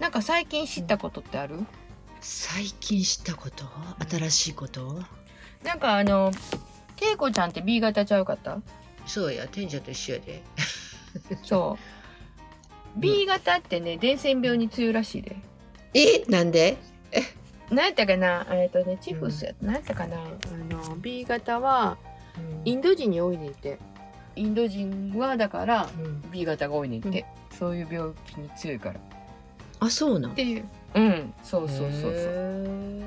なんか最近知ったことってある？最近知ったこと？新しいこと？なんかあの恵子ちゃんって B 型ちゃうかった？そうや天者と一緒やで。そう。B 型ってね、伝染病に強いらしいで。え？なんで？何やったかな？えっとね、チフスやった。何やったかな？あの、B 型は、インド人に多いねんて。インド人はだから、うん。B 型が多いねんて。そういう病気に強いから。あそうなんっていう。うん、そうそうそうそう。へ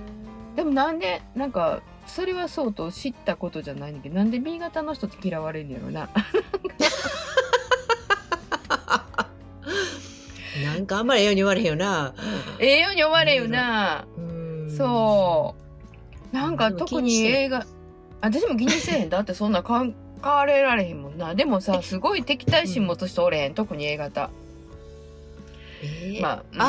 でもなんで、なんか、それはそうと知ったことじゃないんだけど、なんで B 型の人って嫌われんねやろな。ー なんかあんまりええように言われへんよなええように思われんよな。うんそう。なんか特に映画、私も気にせえへん。だってそんな考えられへんもんな。でもさ、すごい敵対心持つ人おれへん。特に A 型。えーまあ、うんあ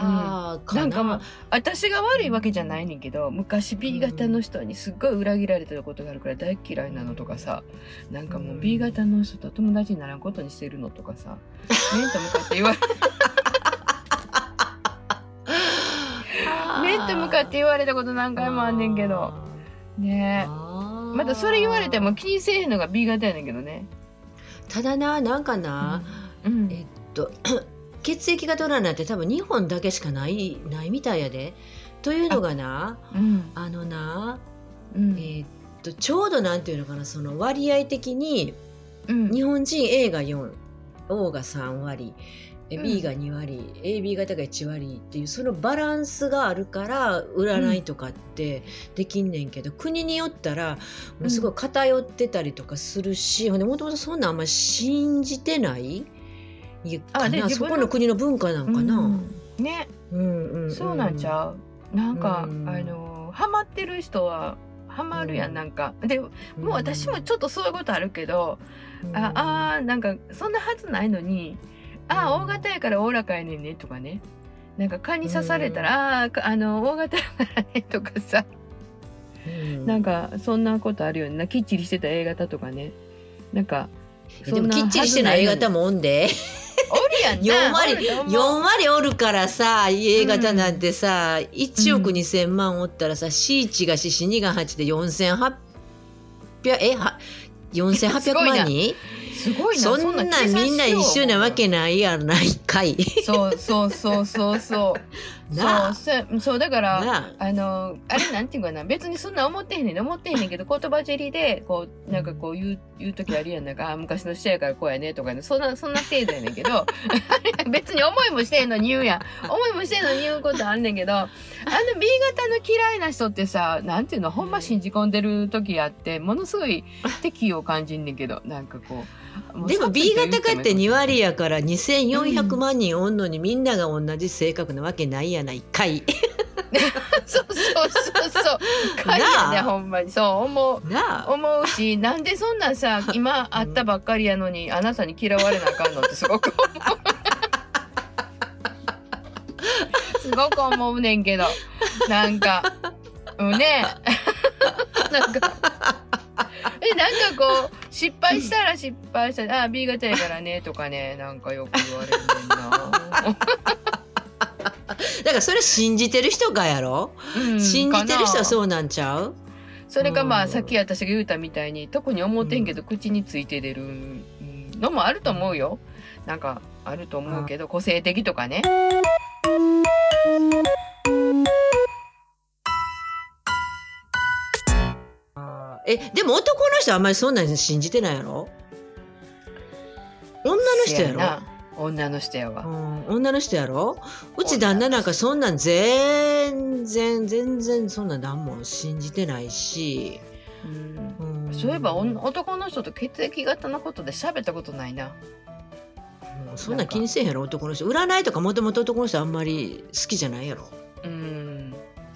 ーあー、かなんかまあ、私が悪いわけじゃないねんけど、昔 B 型の人にすっごい裏切られてることがあるから大嫌いなのとかさ、なんかもう B 型の人と友達にならんことにしてるのとかさ、面と向かって言われ、面と向かって言われたこと何回もあんねんけど。ねえ。ままたそれ言われても気にせえへんのが B 型やねんけどね。ただななんかな、うん。と 血液型占いって多分日本だけしかないないみたいやで。というのがなうん。あのな、うん。えーっとちょうどなんていうのかなその割合的にうん。日本人 A が 4O が3割 B が2割、AB 型が1割っていうそのバランスがあるから占いとかってできんねんけど、国によったらもうすごい偏ってたりとかするし、ほんでもともとそんなんあんまり信じてないあで自分のこの国の文化なんかな。うんね、うんうんんそうなんちゃう？なんか、うんあの、ハマってる人は、ハマるやん、うんなんか。で、もう私もちょっとそういうことあるけど、うんああー、なんか、そんなはずないのに、ああ、うん大型やからおおらかやねんね、とかね。なんか蚊に刺されたら、ああー、あの、大型やからね、とかさ。うんなんか、そんなことあるよね。なきっちりしてた A 型とかね。なんか、でもきっちりしてない A 型も。もおんで。おるやんな。4割おると思う4割おるからさ A 型なんてさ、1億2,000万おったらさ C1 が4 2が8で4,800えは4800万人？すごいな。そんなみんな一緒なわけなないやないかい。そうそうそうそうそう。そうそうそう だからなああのあれなんていうかな別にそんな思ってへんねん思ってへんねんけど言葉尻でこうなんかこう言う言う時あるやんなんかあ昔の人やからこうやねとかねそんなそんな程度やねんけどあれ 別に思いもしてへんのに言うやん思いもしてへんのに言うことあんねんけどあの B 型の嫌いな人ってさなんていうのほんま信じ込んでる時あってものすごい敵意を感じんねんけどなんかこううでも殺 B 型かって2割やから2,400うん万人おんのにみんなが同じ性格なわけないやないかい。そうそうそうそう。かいやね、ほんまに。そう思う。なあ思うし、なんでそんなんさ、今会ったばっかりやのに、あなたに嫌われなあかんのってすごく思う。すごく思うねんけど。なんか、うんね。なんか、え、なんかこう、失敗したら失敗したら、あ、B 型やからね、とかね、なんかよく言われるねんな。だからそれ信じてる人がやろ、うん信じてる人はうそうなんちゃう？それかまうん。あさっき私が言うたみたいに特に思ってんけど口について出るうんのもあると思うよ。なんかあると思うけど個性的とかねえでも男の人はあんまりそんなん信じてないやろ？女の人やろ？女の人やわ。うん、女の人やろ？うち旦那なんかそんなん全然全然そんなん何も信じてないし、うん。うん。そういえば男の人と血液型のことで喋ったことないな。うんそんなん気にせえへんやろ？男の人。占いとかもともと男の人あんまり好きじゃないやろ？うん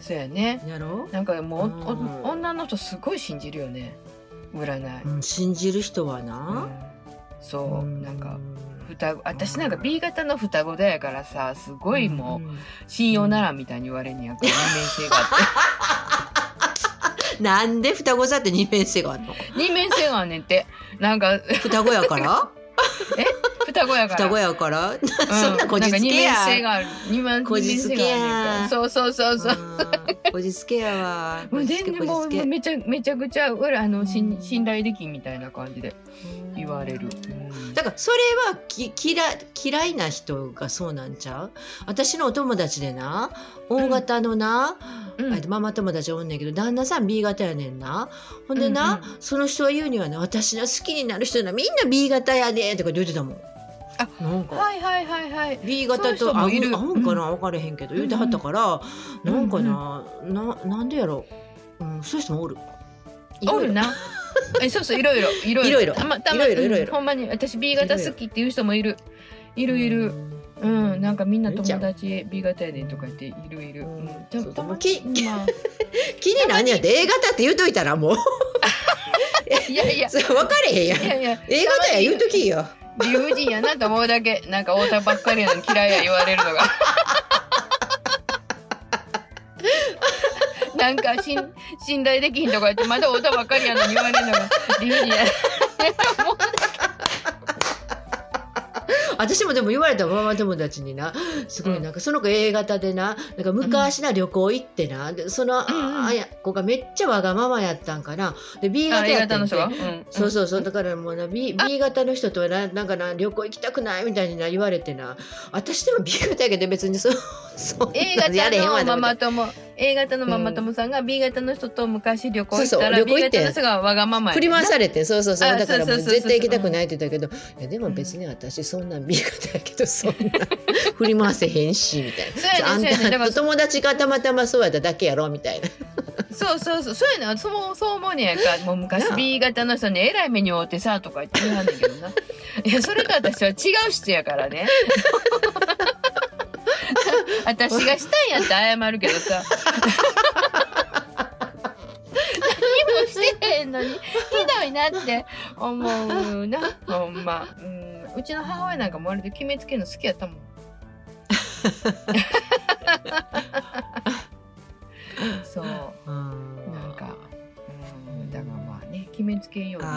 そうやね。やろ、なんかもう、おうん。お女の人すごい信じるよね。占い、うん、信じる人はうな、ん。そう、うん。なんか双子私なんか B 型の双子だやからさすごいもう、ん信用ならんみたいに言われんねやこう二面性があっ なんで双子座って二面性があるの？て二面性があんねんって。なんか双子やから？双双子やから。双子やから。う そんなこじつけや。なんか二面性がある。二面こじつけや。そうそうそうそう。うんこじつけやわ。もう全然もうめちゃめちゃくちゃ俺あの信うん。信頼できんみたいな感じで言われる、うん。だからそれはき嫌嫌いな人がそうなんちゃう？私のお友達でな大型のな、うん。えっとママ友達おんねんけど旦那さん B 型やねんな。ほんでな、うんうその人は言うにはね私の好きになる人なみんな B 型やでとか言ってたもんあなんか、はいはいはいはい。B 型と合う合うんかな、分かれへんけど言うてはったから、うんなんかな、ななんでやろ。う、うん、そういう人もおる。おるな。えそうそういろいろ。いろいろ。いろたまたまいろいろいろいろ。うんほんまに私 B 型好きっていう人もいる。いるいる。うん、なんかみんな友達 B 型やでとか言っているいる。気になんねやって A 型って言うといたらもう。いやいや。分かれへんやん。A 型や言うときよ理不尽やなと思うだけなんか太田ばっかりなのに嫌いや言われるのが。なんかしん 信頼できひんとか言ってまだ太田ばっかりやのに言われるのが理不尽や私もでも言われたママ友達にな。すごいなんかその子 A 型でな。なんか昔な旅行行ってな。でその、あや子がめっちゃわがままやったんかな。で B あ型やったんそうそうそう。だからもうな B, B 型の人とはななんかな旅行行きたくないみたいにな言われてな。私でも B 型やけど別にそうそう A 型のなママ友 A 型のママ友さんが B 型の人と昔旅行行ったら B 行って。型の人がわがままや振り回されてそうそうそう。あだからもう絶対行きたくないって言ったけどいやでも別に私そんなん B 型やけどそん。な振り回せへんしみたいな。友達がたまたまそうやっただけやろみたいな。そうそうそう。そうやねそうそう思うねやんか。もう昔 B 型の人にえらい目に遭ってさとか言って言わんねんけどな。いやそれと私は違う人やからね私がしたんやって謝るけどさ。何もしてへんのにひどいなって思うなほんま。うんうちの母親なんかも割と決めつけるの好きやったもん。そう。うん、まあね、決めつけんよ、いろ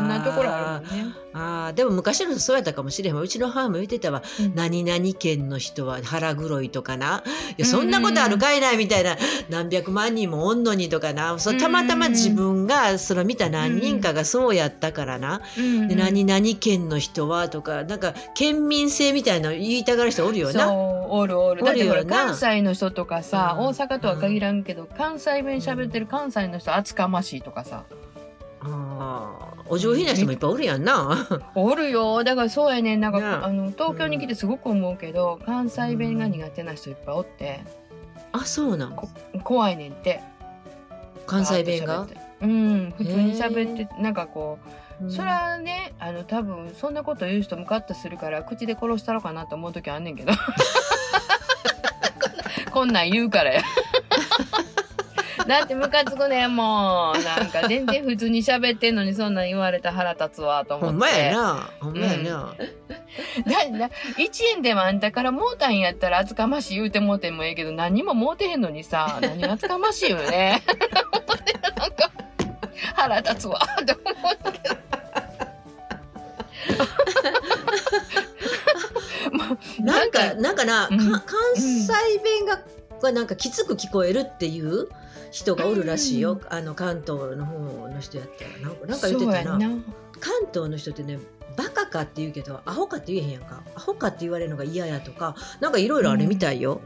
んなところあるもんね。あでも昔の人そうやったかもしれへんうちの母も言ってたわうん何々県の人は腹黒いとかないやそんなことあるかいなみたいな何百万人もおんのにとかなそたまたま自分がその見た何人かがそうやったからなで何々県の人はとかなんか県民性みたいなの言いたがる人おるよな。おるおるだって関西の人とかさ、うん大阪とは限らんけど、関西弁喋ってる関西の人厚かましいとかさあーお上品な人もいっぱいおるやんな。おるよ。だからそうやねん。なんか、なああの東京に来てすごく思うけど、関西弁が苦手な人いっぱいおって。あそうなん。こ怖いねんって。関西弁が？うん。普通に喋ってなんかこううん。それはねあの多分そんなこと言う人ムカッとするから口で殺したろかなと思う時あんねんけど。こんなん言うからやだってムカつくねんもう。なんか全然普通に喋ってんのにそんなん言われたら腹立つわと思って。ほんまやな。ほんまやな。だだ1円でもあんたからもうたんやったら厚かましい言うてもうてもええけど何ももうてへんのにさ何が厚かましいよね。なんか腹立つわと思うけど。もうなんかなんかな、うん。か関西弁ががなんかきつく聞こえるっていう？人がおるらしいよ、うん。あの関東の方の人やったらな。んかなんか言ってたな。関東の人ってねバカかって言うけどアホかって言えへんやんか。アホかって言われるのが嫌やとかなんかいろいろあるみたいよ、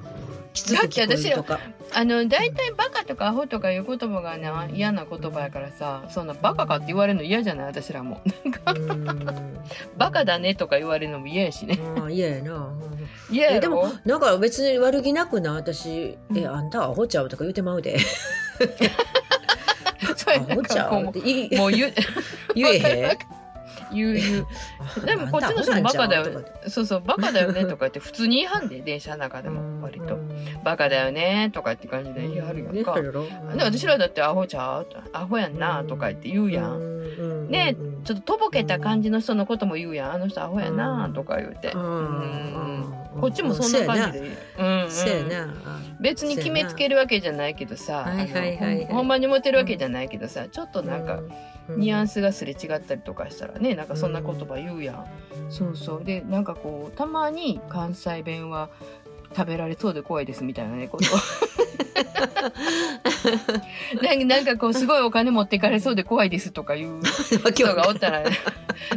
きつく聞こえるとか。あの大体バカとかアホとかいう言葉がな嫌な言葉やからさそんなバカかって言われるの嫌じゃない？私らも。バカだねとか言われるのも嫌やしね。嫌やな、うん嫌や。でもなんか別に悪気なくな私「うん。えあんたはアホちゃう?」とか言うてまうで。そう「アホちゃう?」って。言いもう言う 言えへん。言う言う。でもこっちの人もバカだよそうそうバカだよね。とか言って普通に言いはんで電車の中でも割と。うんバカだよねとかって感じで言いはるやんか。で私らだってアホちゃう？アホやんなとか言って言うやん。んねうんちょっととぼけた感じの人のことも言うやん。あの人アホやなとか言うて。うん。うん。こっちもそんな感じで。うん。別に決めつけるわけじゃないけどさ、ほんまにモテるわけじゃないけどさ、ちょっとなんか、ニュアンススがすれ違ったりとかしたらねなんかそんな言葉言うやん、そうそう。でなんかこうたまに関西弁は食べられそうで怖いですみたいなねことなんかこうすごいお金持ってかれそうで怖いですとかいう 人がおったら、ね、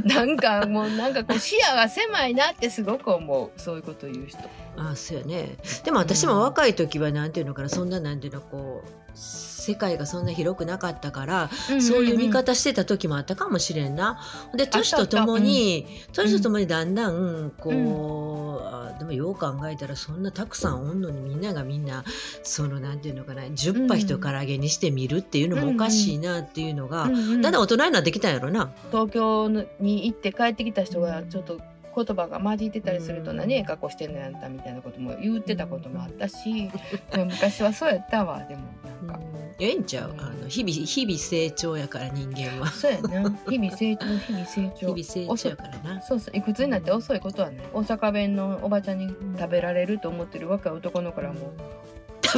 なんかもうなんかこう視野が狭いなってすごく思うそういうこと言う人。ああそうやね。でも私も若い時はなんていうのかなそんななんていうのこう世界がそんな広くなかったから、そういう見方してた時もあったかもしれんな。で年とともに、年とともにだんだんこう、あでもよう考えたらそんなたくさんおんのにみんながみんなそのなんていうのかな10羽人から揚げにしてみるっていうのもおかしいなっていうのが、うん。うんだん。だん大人になってきたんやろな。東京に行って帰ってきた人がちょっと言葉が混じってたりするとうん何ええ格好してんのやんたみたいなことも言ってたこともあったし、昔はそうやったわでも。なん。か、ええんちゃう？あの日々日々成長やから人間は。そうやな。日々成長日々成日長々成長やからな。そうそういくつになって遅いことはない。大阪弁のおばちゃんに食べられると思ってる若い男の子らも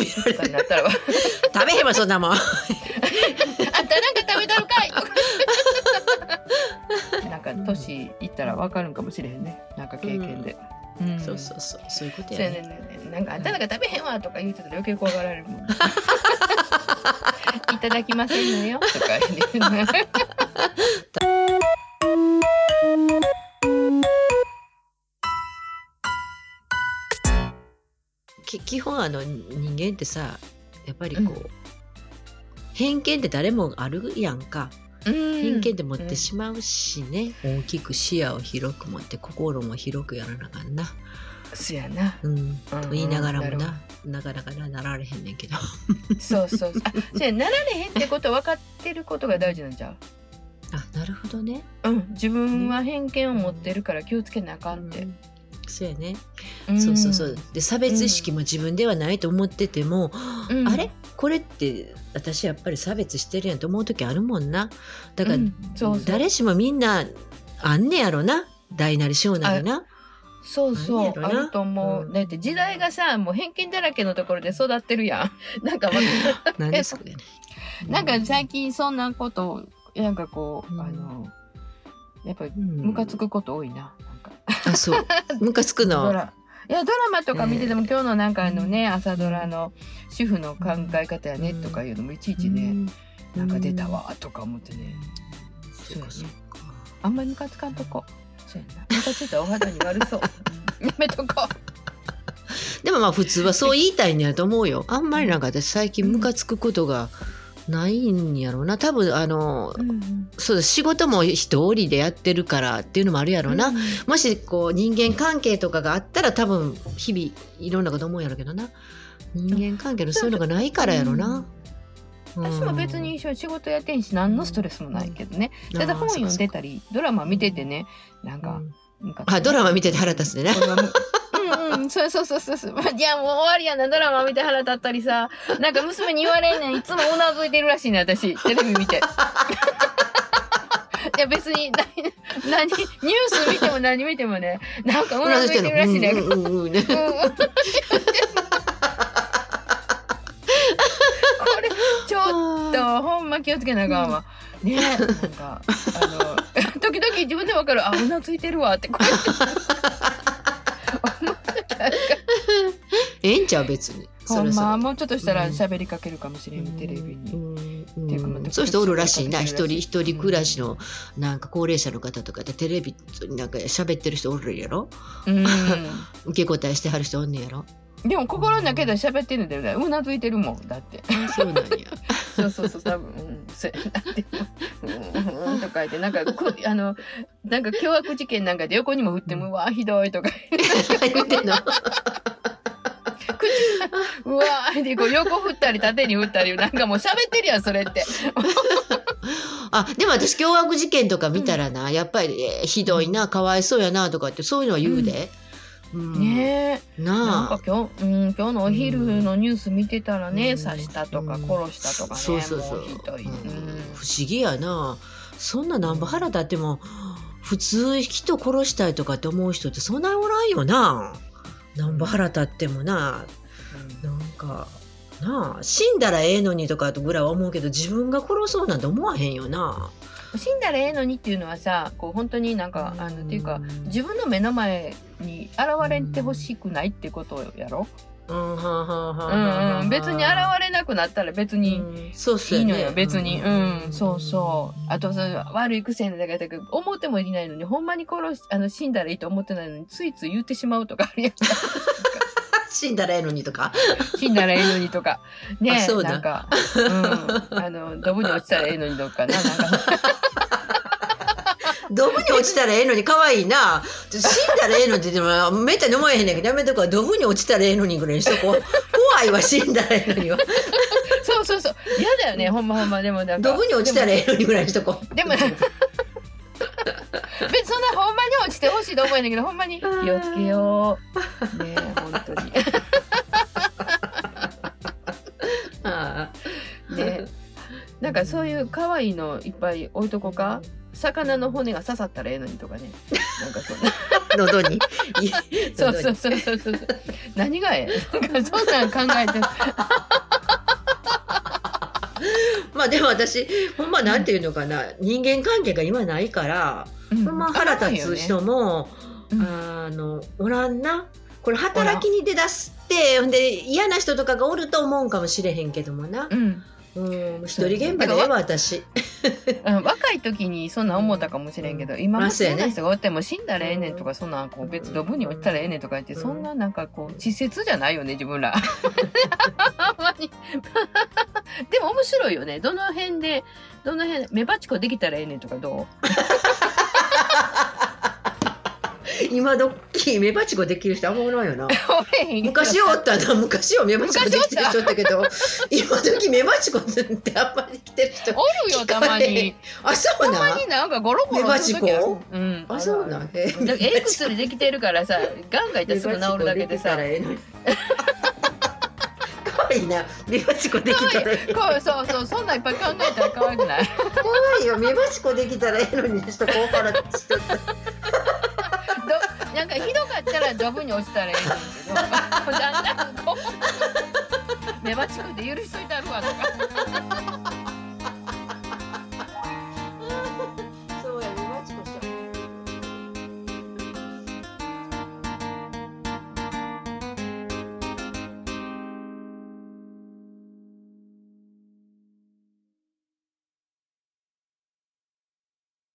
食べられなったらわ食べへんわそんなもん。あんたなんか食べたのかい。なんか年いったらわかるんかもしれへんね。なんか経験で、うん。そうそうそう。そういうことややね。ね。なんかあんたなんか食べへんわとか言うてたら余計怖がられるもん。いただきませんのよ。とか言う 基本あの人間ってさやっぱりこう、偏見って誰もあるやんか。偏見って持ってしまうしね、大きく視野を広く持って心も広くやらなあかんな。そやな。うん、と言いながらもな。ななかなかななられへんねんけど。そうそうそう。あそやなられへんってこと分かってることが大事なんちゃう？あなるほどね。うん。自分は偏見を持ってるから気をつけなあかんって、そうやね、ん。そうそうそう。で差別意識も自分ではないと思ってても、うん。あれ？これって私やっぱり差別してるやんと思う時あるもんな。だから、うん。そうそう。誰しもみんなあんねやろな。大なり小なりな。そうそう。あると思う、うん。だって時代がさもう偏見だらけのところで育ってるやん。なんか なんでそれ？ね なんか最近そんなことなんかこう、うん。あのやっぱりうんムカつくこと多いなあそう。ムカつくドのラ。いやドラマとか見てても、今日のなんかあのね朝ドラの主婦の考え方やねとかいうのもいちいちね、なんか出たわとか思ってね、そうかそうか。あんまりムカつかんとこ。そうやな。ムカついたらお肌に悪そう。やめとこでもまあ普通はそう言いたいんやと思うよ。あんまりなんか私最近ムカつくことがないんやろうな。多分あのう、うん。そうだ仕事も一人でやってるからっていうのもあるやろうな、うんもしこう人間関係とかがあったら多分日々いろんなこと思うんやろうけどな。人間関係のそういうのがないからやろな、うん。私も別に一緒に仕事やってんし何のストレスもないけどね、ただ本読んでたりドラマ見ててね。なんか、ムカつくあドラマ見てて腹立つでねううんうん、そうそうそうそうそう。いや、もう終わりやな、ドラマ見て腹立ったりさ。なんか娘に言われんねん、いつもうなずいてるらしいね、私。テレビ見て。いや、別に、な何、ニュース見ても何見てもね、なんかうなずいてるらしいね。うんうんうんこれ、ちょっと、ほんま気をつけなあかんわ。ねえ、なんか、あの、時々自分でわかる、あ、うなずいてるわって、こう時あるから ええんちゃう別に。まそれもうちょっとしたらうん。喋りかけるかもしれん、テレビに。うんていうかそういう人おるらしいな。一人一人暮らしのなんか高齢者の方とかでテレビなんか喋ってる人おるやろ？うん。受け答えしてはる人おんねやろ？でも心の中では喋ってるんだよね。うなずいてるもん。だって。あそうなんや そうそうそう、多分。うん。そうやなって。うん。うんとか言って、なんか、こあの、なんか凶悪事件なんかで横にも振っても、うわ、ひどいとか。言ってんの？うわーってこう横振ったり縦に振ったり、なんかもう喋ってるやん、それって。あでも私凶悪事件とか見たらな、やっぱり、えーひどいなかわいそうやなとかってそういうのは言うで、うんねえ。なあ。か今日、うん、今日のお昼のニュース見てたらね、うん。刺したとかうん。殺したとかね、そうそうそう。不思議やな。そんななんぼ腹立っても普通人殺したいとかって思う人ってそんなおらんよな。なんぼ腹立ってもな。なんかなあ。死んだらええのにとかぐらいは思うけど自分が殺そうなんて思わへんよな。死んだらええのにっていうのはさこう本当になんかあのっていうか自分の目の前に現れてほしくないってことやろ、うん別に現れなくなったら別にいいのよ、別に。うん、そうそう。あと、その悪い癖だけど、思ってもいないのに、ほんまに殺し、あの、死んだらいいと思ってないのに、ついつい言ってしまうとかあるやんか。死んだらええのにとか。死んだらええのにとか。ね あそうだなんか、うん。あの、ドブに落ちたらええのにとかな、なんか。ドブに落ちたらええのに可愛いな。死んだらええのにって言ってもめったに思えへんねんけどやめとこうドブに落ちたらええのにぐらいにしとこう。怖いわ死んだらええのには。そうそうそう。嫌だよね、ほんまほんま。でもなんか。ドブに落ちたらええのにぐらいにしとこう。でも、別にそんなほんまに落ちてほしいと思うんだけど、ほんまに気をつけよう。ねえ、本当に。ああねなんかそういう可愛いのいっぱい置いとこうか？魚の骨が刺さったらええのにとかね。なんかそんな。喉に。いそうそうそうそう。そう何がええ？なんかそんなん考えて まあでも私ほんまなんていうのかな、人間関係が今ないから、うん。ほんま腹立つ人も、うん。あのおらんな。これ働きに出だすってほんで嫌な人とかがおると思うんかもしれへんけどもな。う、ん、うん、一人現場でええわ私。うん、若い時にそんなん思ったかもしれんけど、今もそまあそうやね。んな人がおっても死んだらええねんとかそんなんこう別ドブに落ちたらええねんとか言ってうん。そんななんかこう稚拙じゃないよね自分ら。でも面白いよね。どの辺でどの辺メバチコできたらええねんとかどう？今どっき目バチコできる人あんまおらんよな。昔おったな昔は目バチコできてる人おったけど今時目バチコってあんまりてる人おるよたまに。あそうたまになんかゴロゴロメバチうん。あそうなええ薬できてるからさ、ガンガンいったらすぐ治るだけでさ。かわいいな。目バチコできたらええ こうそうそうそんなんいっぱい考えたら可愛くない。かわいいよ。目バチコできたらええのに。しとこうからちょっとどなんかひどかったらドブに落ちたらええねんけど、だんだんこう目バチコで許しといてあるわとか。